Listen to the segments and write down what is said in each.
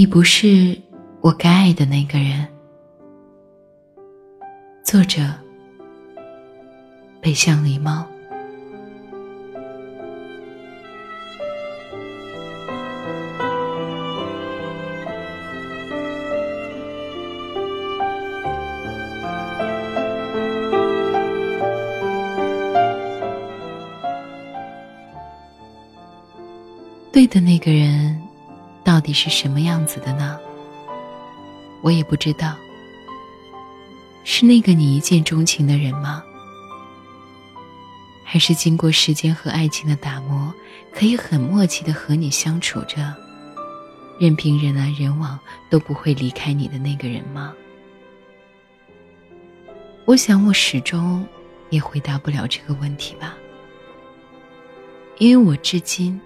你不是我该爱的那个人。作者：北向狸猫。对的那个人，到底是什么样子的呢？我也不知道。是那个你一见钟情的人吗？还是经过时间和爱情的打磨，可以很默契的和你相处着，任凭人来人往都不会离开你的那个人吗？我想我始终也回答不了这个问题吧，因为我至今。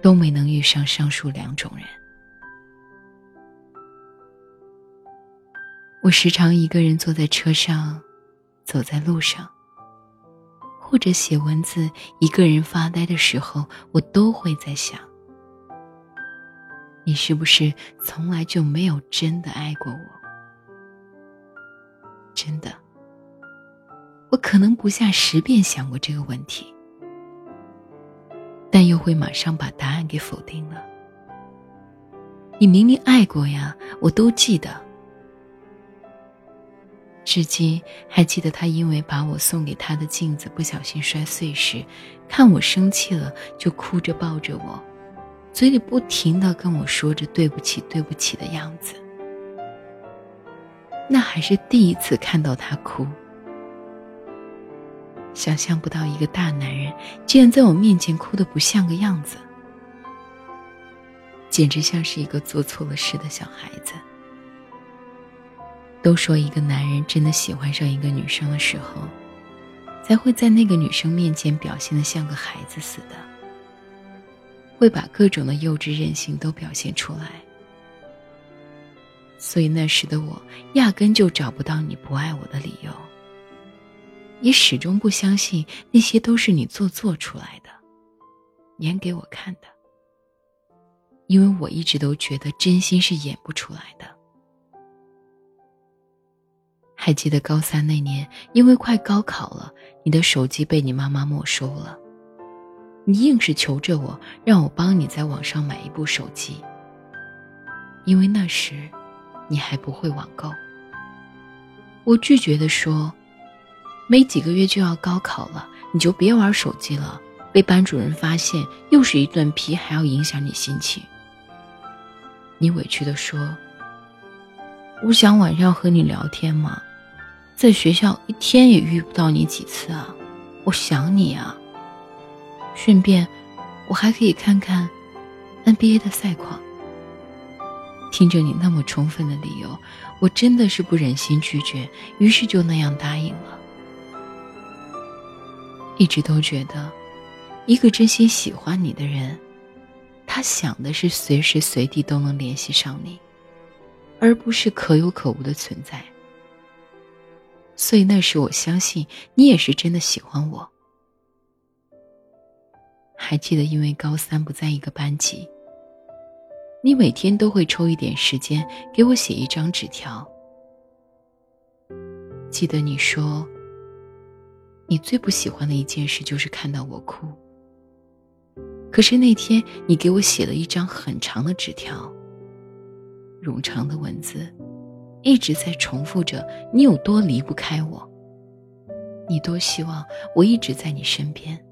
都没能遇上上述两种人。我时常一个人坐在车上，走在路上，或者写文字，一个人发呆的时候，我都会在想：你是不是从来就没有真的爱过我？真的，我可能不下十遍想过这个问题。但又会马上把答案给否定了。你明明爱过呀，我都记得。至今还记得他因为把我送给他的镜子不小心摔碎时，看我生气了就哭着抱着我，嘴里不停的跟我说着对不起对不起的样子。那还是第一次看到他哭。想象不到一个大男人竟然在我面前哭得不像个样子，简直像是一个做错了事的小孩子。都说一个男人真的喜欢上一个女生的时候，才会在那个女生面前表现的像个孩子似的，会把各种的幼稚任性都表现出来。所以那时的我压根就找不到你不爱我的理由。你始终不相信那些都是你做作出来的，演给我看的。因为我一直都觉得真心是演不出来的。还记得高三那年，因为快高考了，你的手机被你妈妈没收了，你硬是求着我，让我帮你在网上买一部手机。因为那时，你还不会网购。我拒绝的说。没几个月就要高考了，你就别玩手机了。被班主任发现，又是一顿批，还要影响你心情。你委屈的说：“我想晚上和你聊天嘛，在学校一天也遇不到你几次啊，我想你啊。顺便，我还可以看看 NBA 的赛况。”听着你那么充分的理由，我真的是不忍心拒绝，于是就那样答应了。一直都觉得，一个真心喜欢你的人，他想的是随时随地都能联系上你，而不是可有可无的存在。所以那时我相信你也是真的喜欢我。还记得，因为高三不在一个班级，你每天都会抽一点时间给我写一张纸条。记得你说。你最不喜欢的一件事就是看到我哭。可是那天你给我写了一张很长的纸条，冗长的文字，一直在重复着你有多离不开我，你多希望我一直在你身边。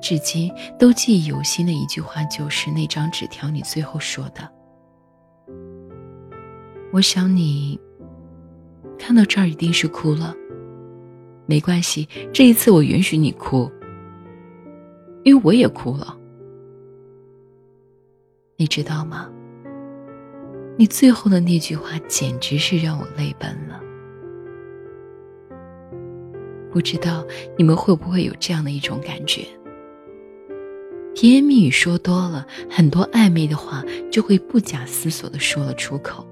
至今都记忆犹新的一句话就是那张纸条你最后说的：“我想你看到这儿一定是哭了。”没关系，这一次我允许你哭，因为我也哭了。你知道吗？你最后的那句话简直是让我泪奔了。不知道你们会不会有这样的一种感觉？甜言蜜语说多了，很多暧昧的话就会不假思索的说了出口，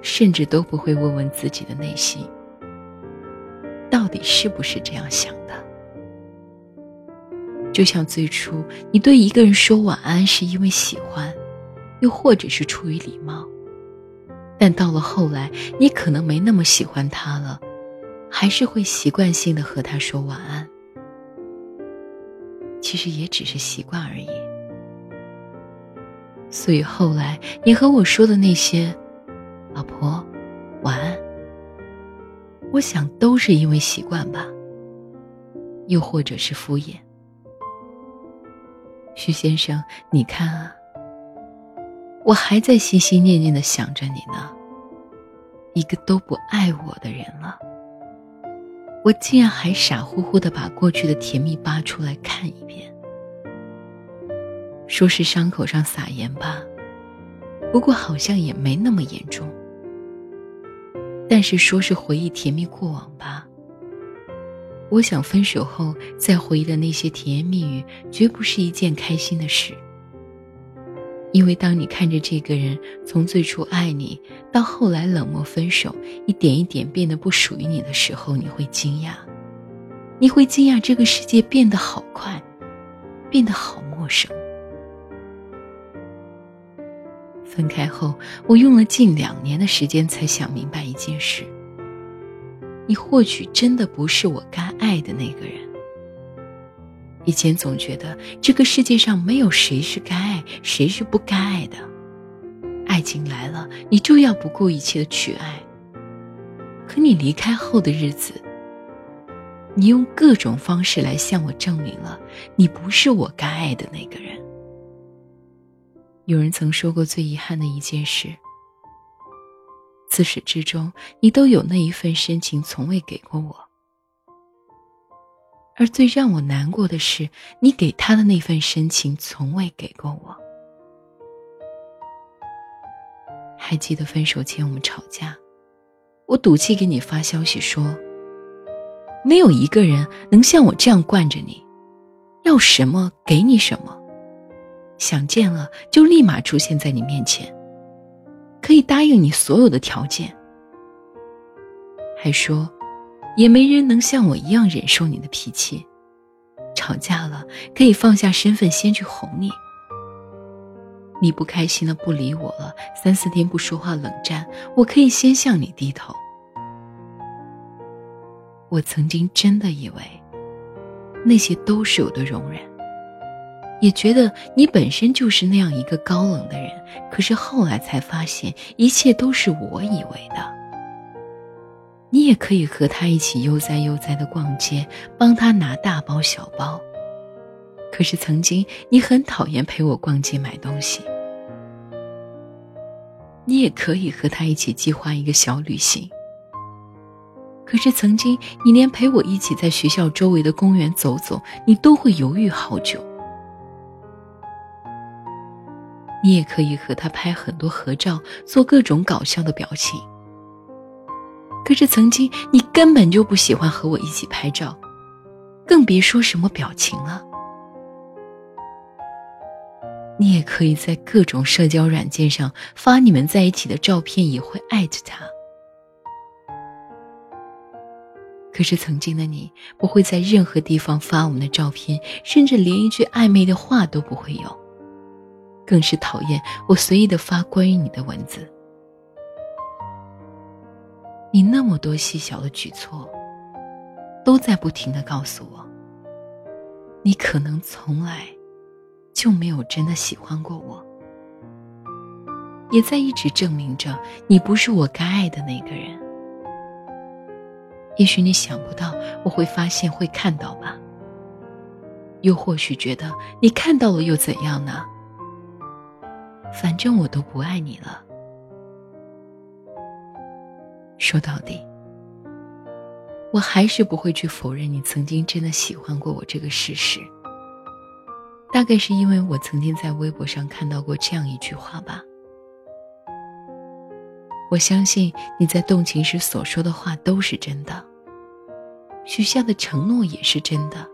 甚至都不会问问自己的内心。到底是不是这样想的？就像最初你对一个人说晚安是因为喜欢，又或者是出于礼貌，但到了后来，你可能没那么喜欢他了，还是会习惯性的和他说晚安。其实也只是习惯而已。所以后来你和我说的那些，老婆，晚安。我想都是因为习惯吧，又或者是敷衍。徐先生，你看啊，我还在心心念念的想着你呢。一个都不爱我的人了，我竟然还傻乎乎的把过去的甜蜜扒出来看一遍。说是伤口上撒盐吧，不过好像也没那么严重。但是说是回忆甜蜜过往吧，我想分手后再回忆的那些甜言蜜语，绝不是一件开心的事。因为当你看着这个人从最初爱你，到后来冷漠分手，一点一点变得不属于你的时候，你会惊讶，你会惊讶这个世界变得好快，变得好陌生。分开后，我用了近两年的时间才想明白一件事：你或许真的不是我该爱的那个人。以前总觉得这个世界上没有谁是该爱，谁是不该爱的。爱情来了，你就要不顾一切的去爱。可你离开后的日子，你用各种方式来向我证明了你不是我该爱的那个人。有人曾说过，最遗憾的一件事，自始至终，你都有那一份深情，从未给过我；而最让我难过的是，你给他的那份深情，从未给过我。还记得分手前我们吵架，我赌气给你发消息说，没有一个人能像我这样惯着你，要什么给你什么。想见了就立马出现在你面前，可以答应你所有的条件，还说，也没人能像我一样忍受你的脾气，吵架了可以放下身份先去哄你。你不开心了不理我了，三四天不说话冷战，我可以先向你低头。我曾经真的以为，那些都是我的容忍。也觉得你本身就是那样一个高冷的人，可是后来才发现，一切都是我以为的。你也可以和他一起悠哉悠哉的逛街，帮他拿大包小包。可是曾经你很讨厌陪我逛街买东西。你也可以和他一起计划一个小旅行。可是曾经你连陪我一起在学校周围的公园走走，你都会犹豫好久。你也可以和他拍很多合照，做各种搞笑的表情。可是曾经你根本就不喜欢和我一起拍照，更别说什么表情了。你也可以在各种社交软件上发你们在一起的照片，也会艾特他。可是曾经的你不会在任何地方发我们的照片，甚至连一句暧昧的话都不会有。更是讨厌我随意的发关于你的文字。你那么多细小的举措，都在不停的告诉我，你可能从来就没有真的喜欢过我，也在一直证明着你不是我该爱的那个人。也许你想不到我会发现会看到吧，又或许觉得你看到了又怎样呢？反正我都不爱你了。说到底，我还是不会去否认你曾经真的喜欢过我这个事实。大概是因为我曾经在微博上看到过这样一句话吧。我相信你在动情时所说的话都是真的，许下的承诺也是真的，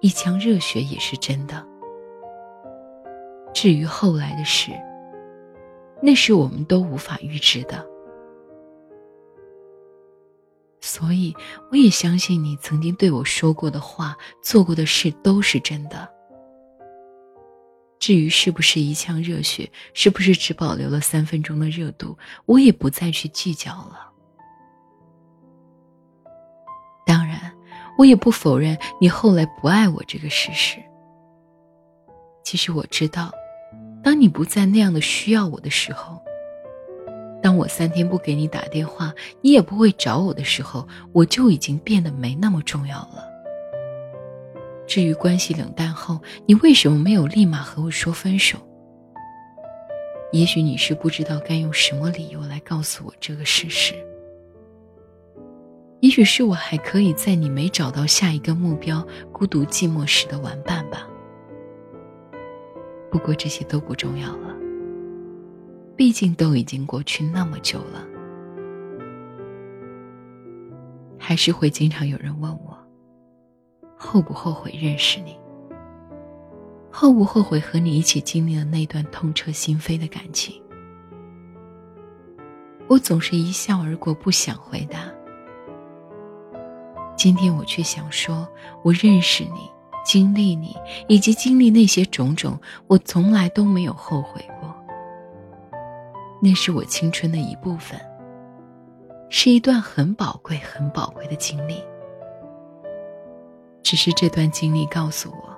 一腔热血也是真的。至于后来的事，那是我们都无法预知的。所以我也相信你曾经对我说过的话、做过的事都是真的。至于是不是一腔热血，是不是只保留了三分钟的热度，我也不再去计较了。当然，我也不否认你后来不爱我这个事实。其实我知道，当你不再那样的需要我的时候。当我三天不给你打电话，你也不会找我的时候，我就已经变得没那么重要了。至于关系冷淡后，你为什么没有立马和我说分手？也许你是不知道该用什么理由来告诉我这个事实。也许是我还可以在你没找到下一个目标、孤独寂寞时的玩伴吧。不过这些都不重要了。毕竟都已经过去那么久了，还是会经常有人问我，后不后悔认识你，后不后悔和你一起经历了那段痛彻心扉的感情。我总是一笑而过，不想回答。今天我却想说，我认识你，经历你，以及经历那些种种，我从来都没有后悔过。那是我青春的一部分，是一段很宝贵、很宝贵的经历。只是这段经历告诉我，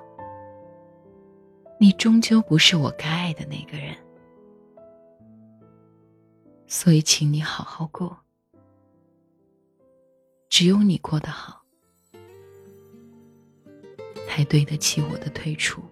你终究不是我该爱的那个人，所以请你好好过。只有你过得好，还对得起我的退出。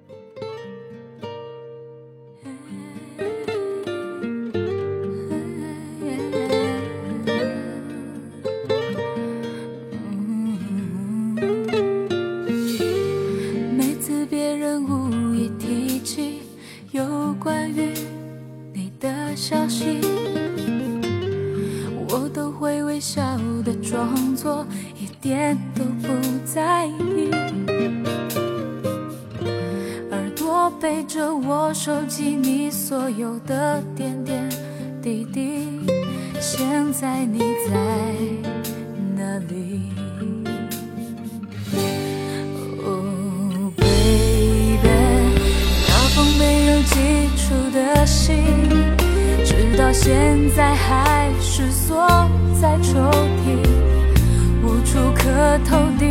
点点滴滴，现在你在哪里？Oh baby，那封没有寄出的信，直到现在还是锁在抽屉，无处可投递。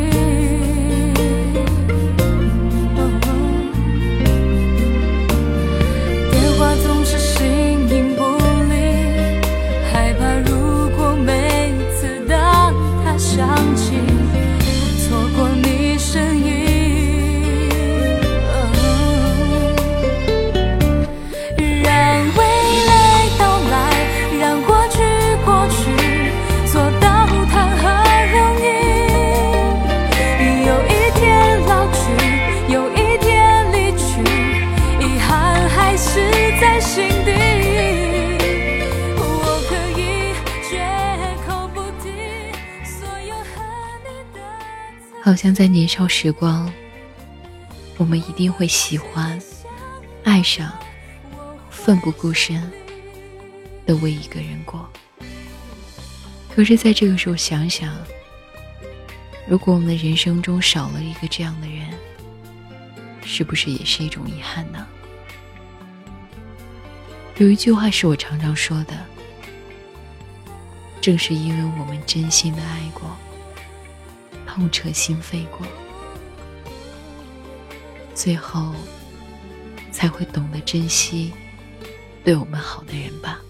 好像在年少时光，我们一定会喜欢、爱上、奋不顾身的为一个人过。可是，在这个时候想想，如果我们的人生中少了一个这样的人，是不是也是一种遗憾呢？有一句话是我常常说的：正是因为我们真心的爱过。痛彻心扉过，最后才会懂得珍惜对我们好的人吧。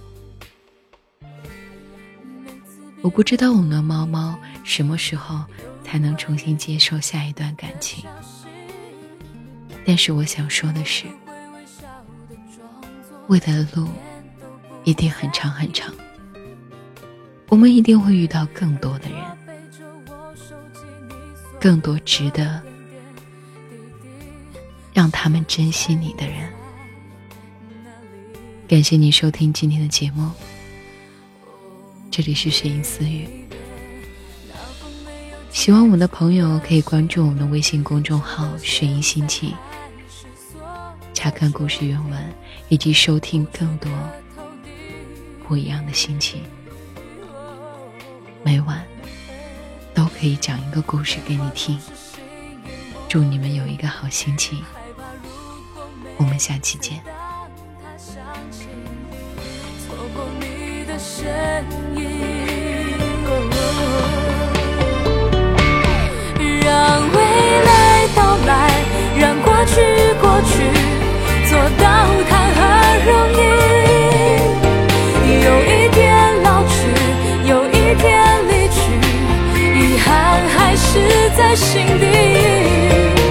我不知道我们的猫猫什么时候才能重新接受下一段感情，但是我想说的是，未来的路一定很长很长，我们一定会遇到更多的人。更多值得让他们珍惜你的人。感谢你收听今天的节目，这里是雪音私语。喜欢我们的朋友可以关注我们的微信公众号“雪音心情”，查看故事原文以及收听更多不一样的心情。每晚。可以讲一个故事给你听。祝你们有一个好心情，我们下期见。让未来到来，让过去过去，做到谈何容易？在心底。